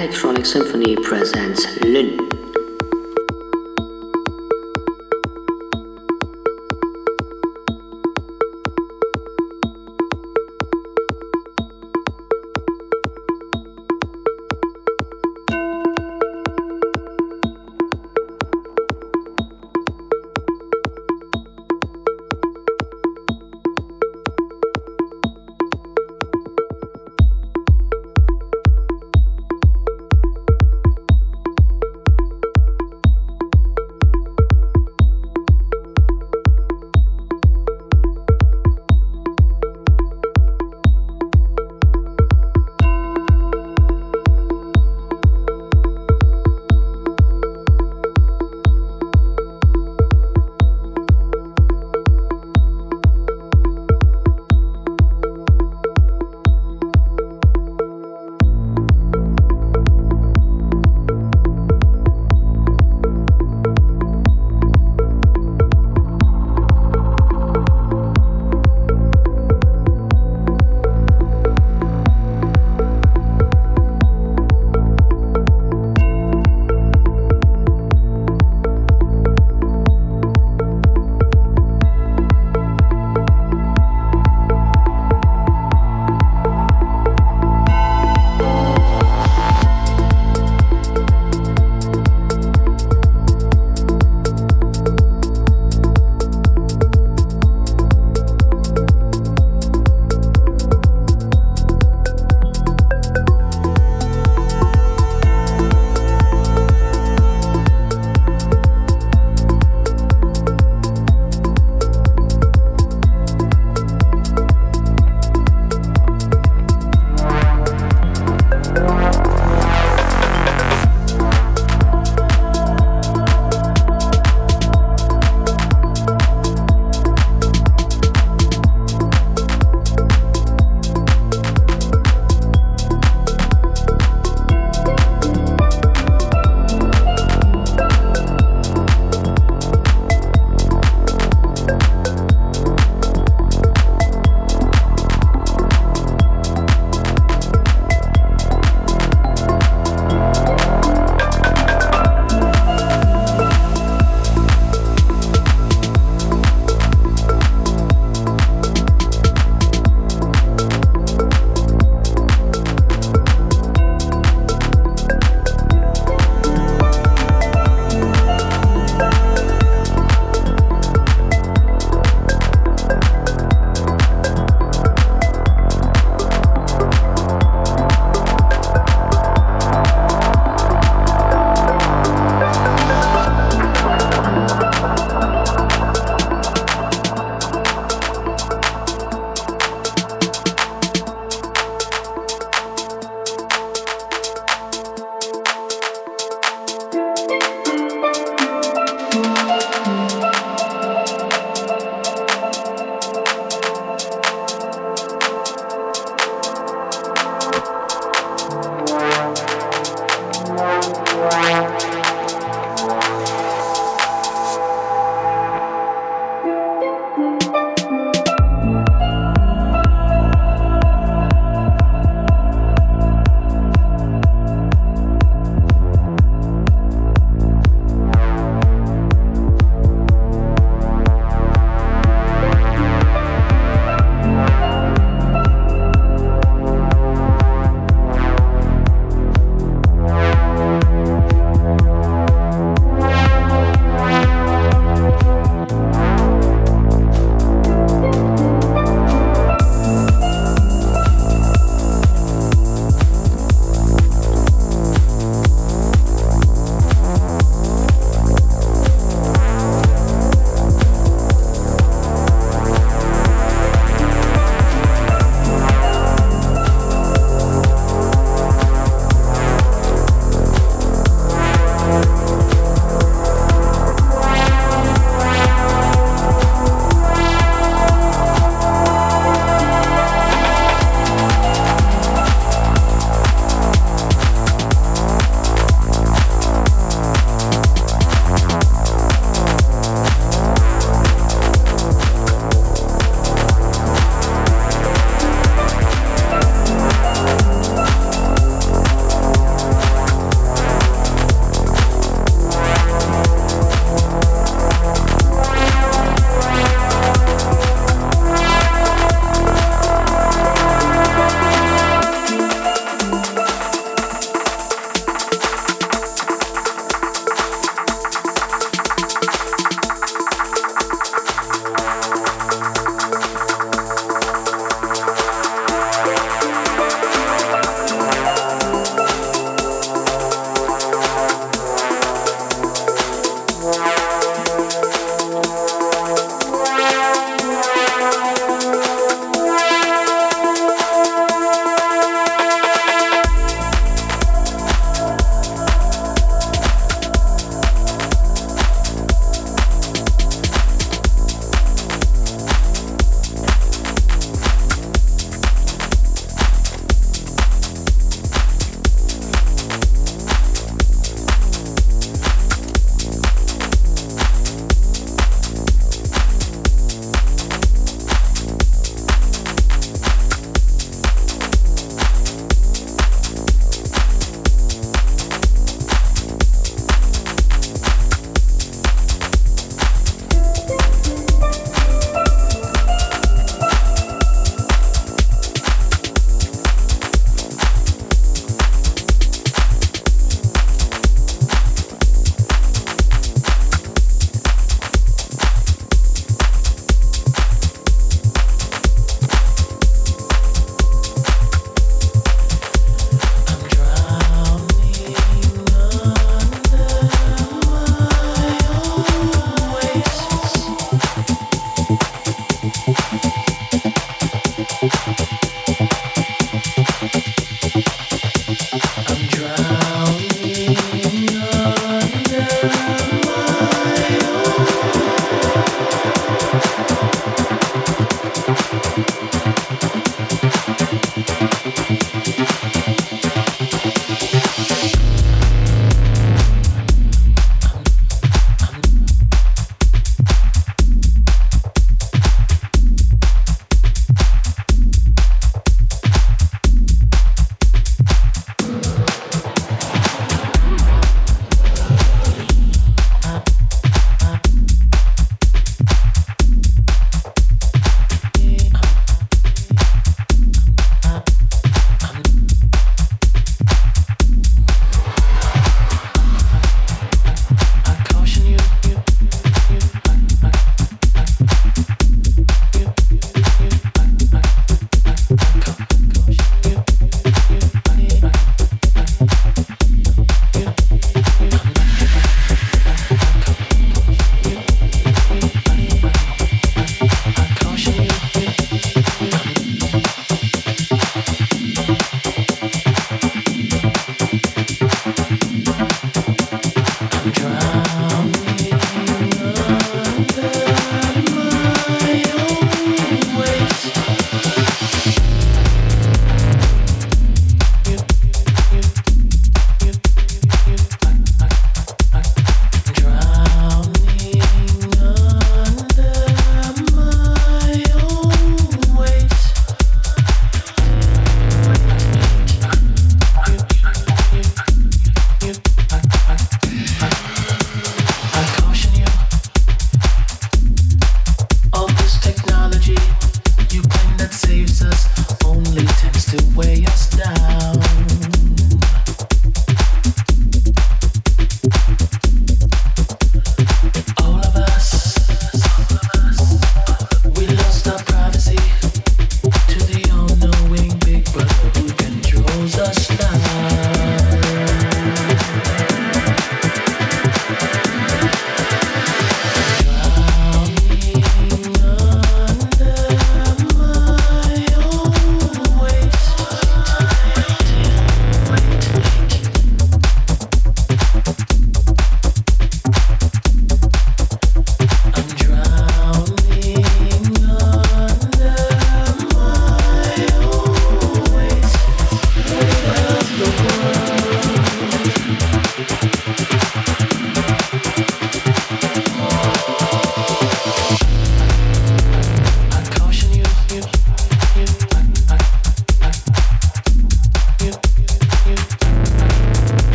Electronic Symphony presents Lynn.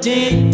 D.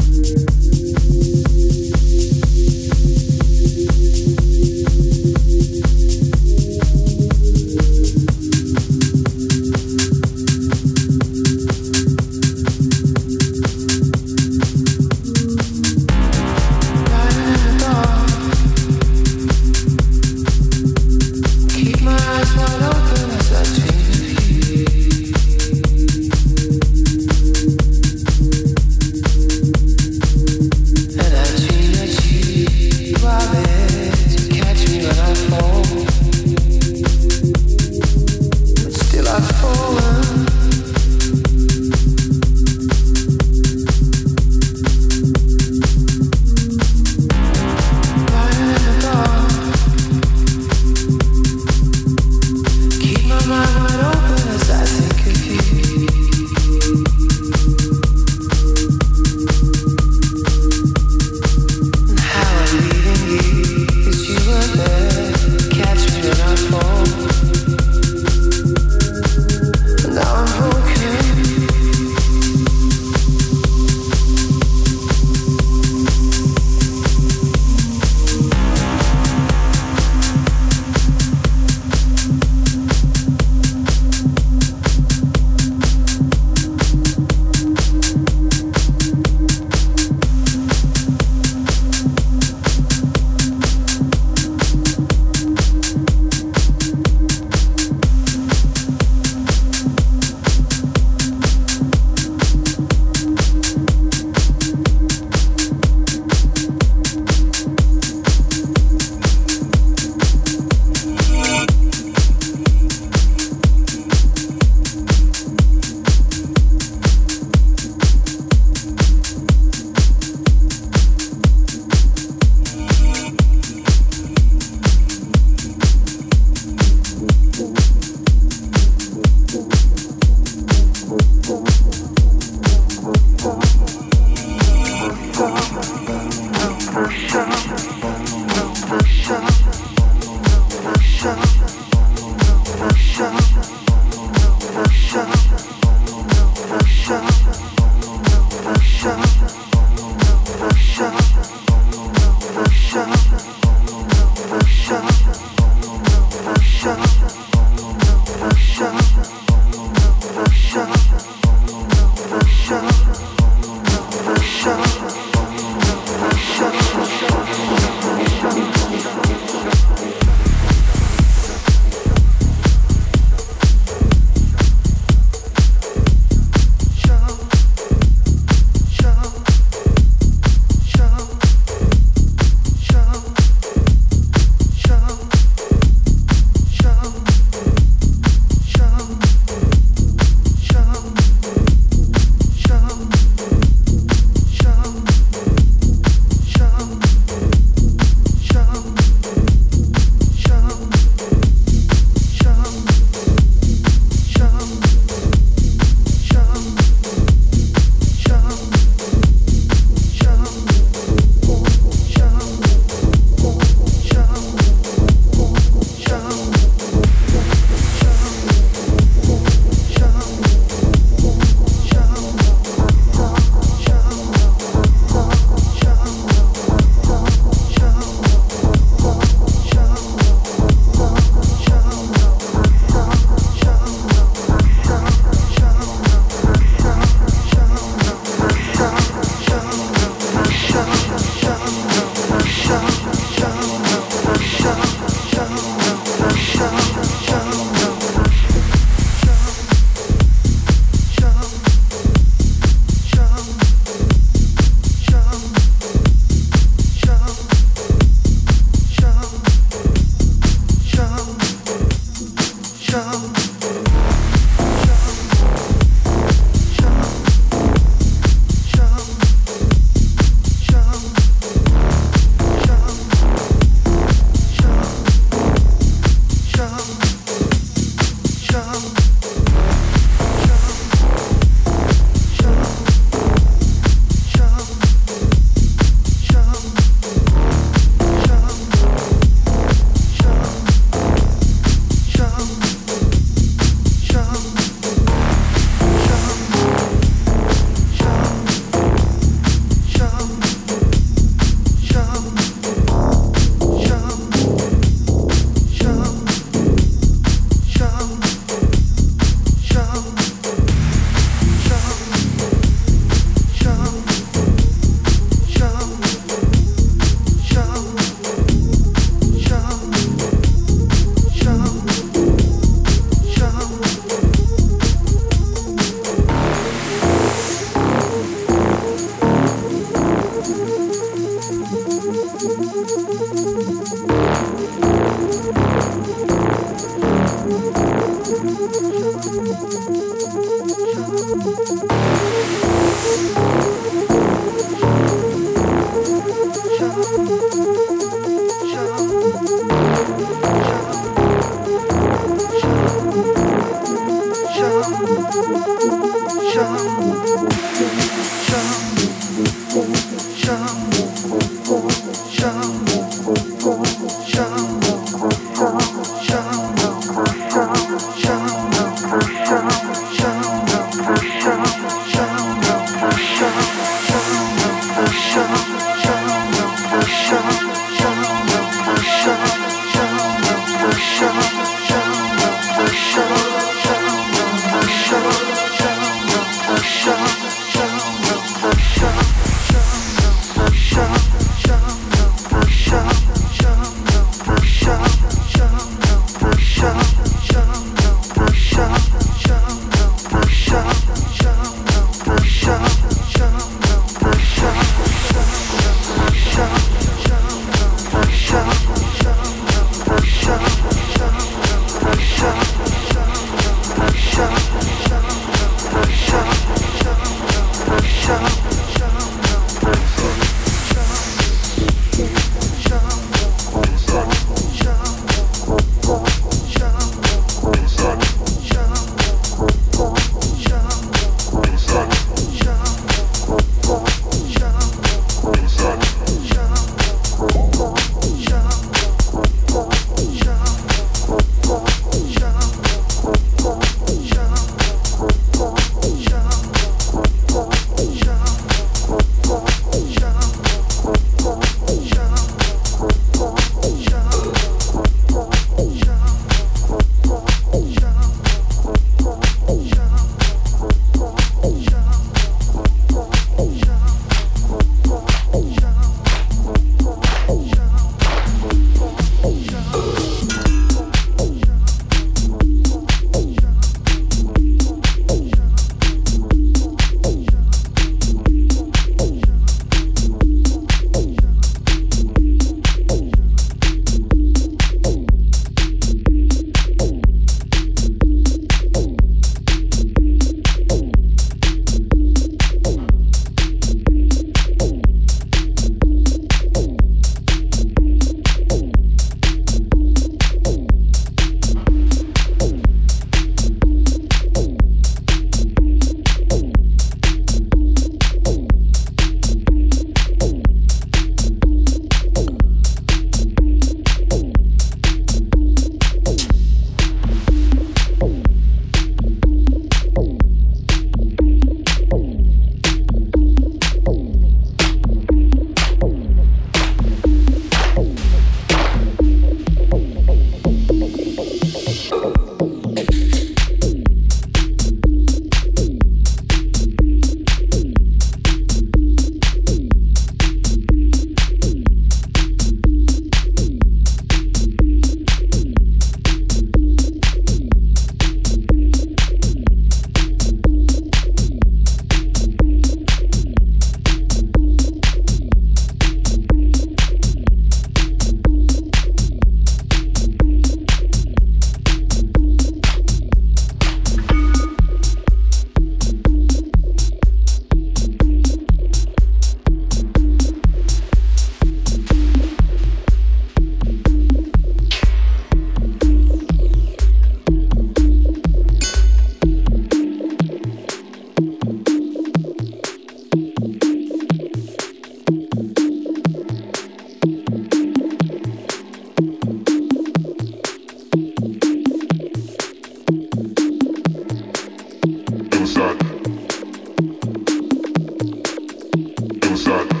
got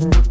Mm-hmm.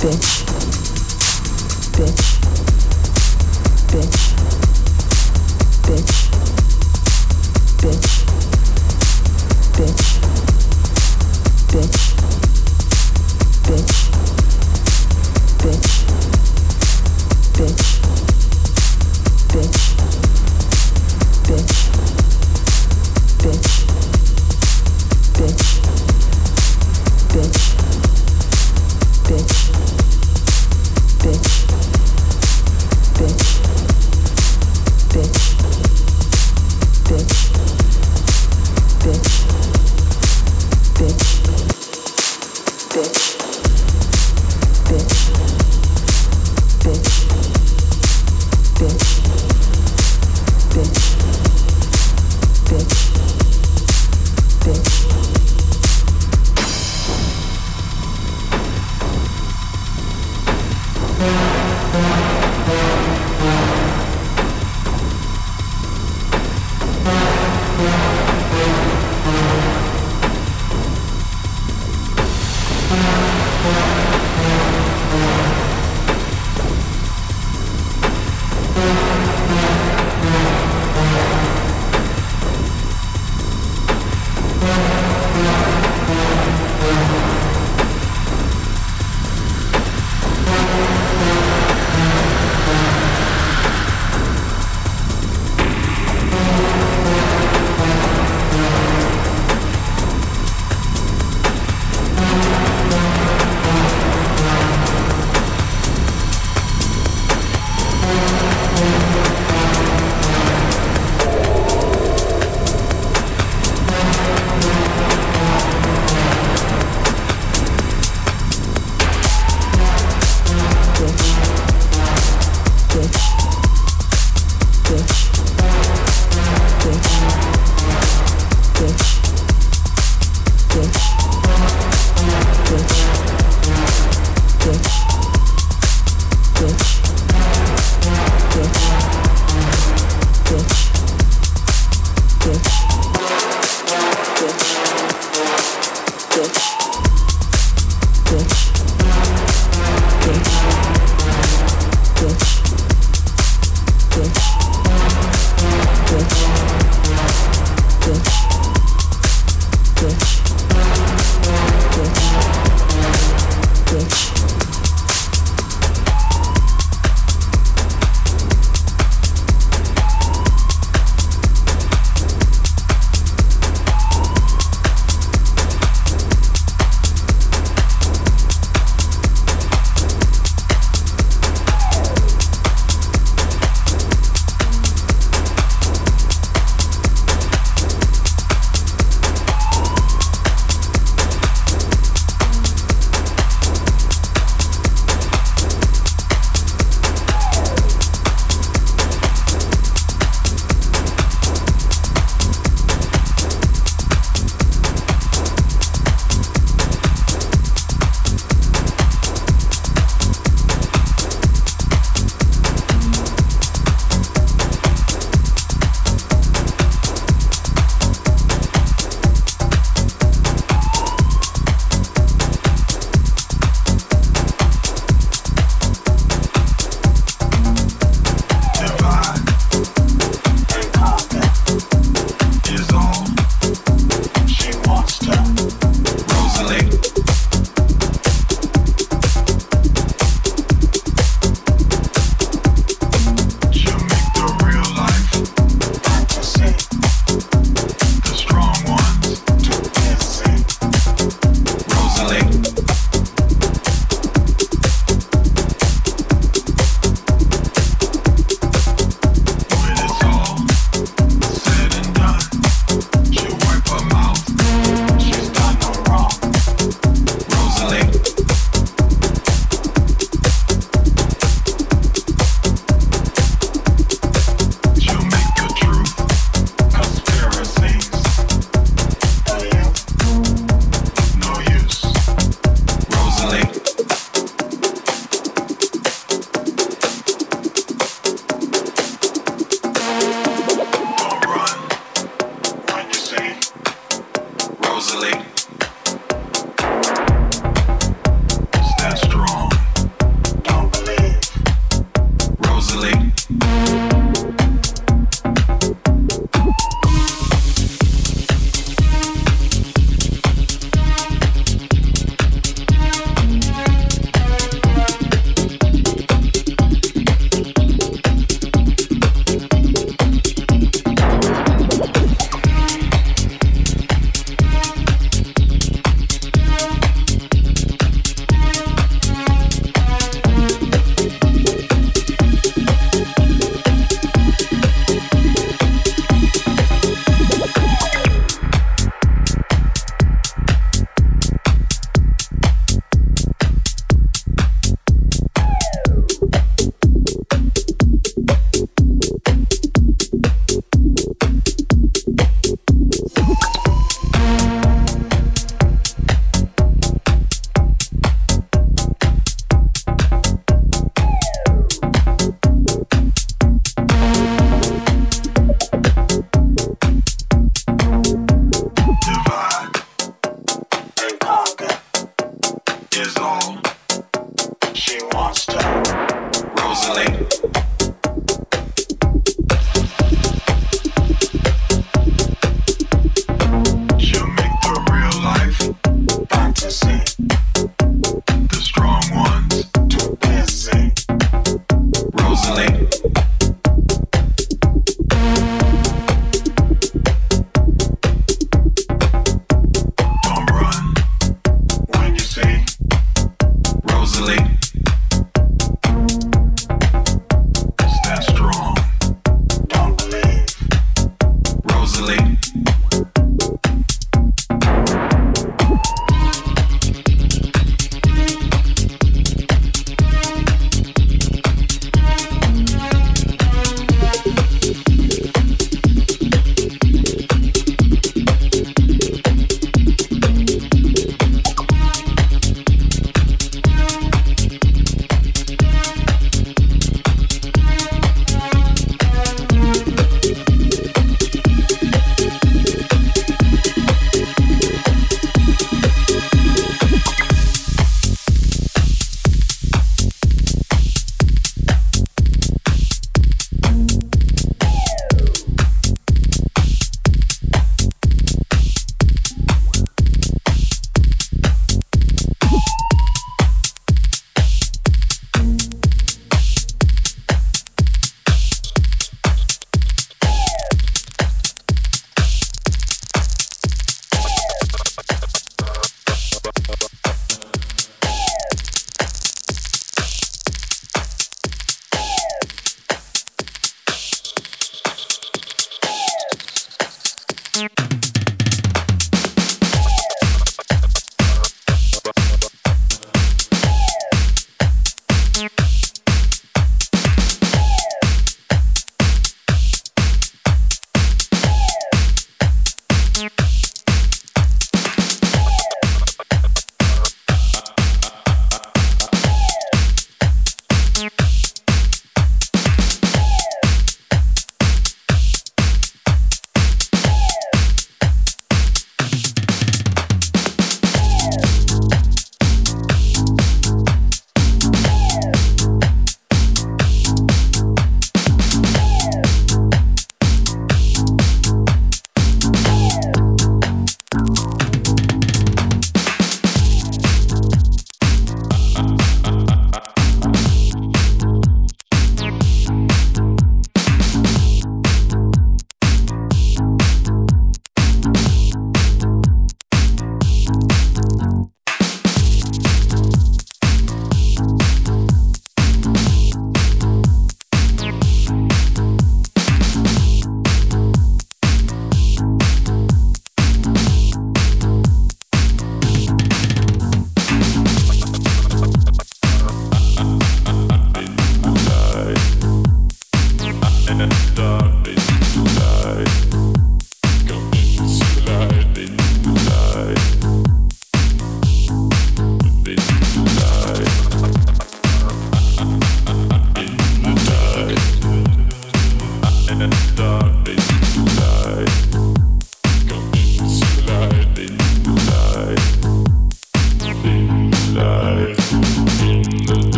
bitch, bitch.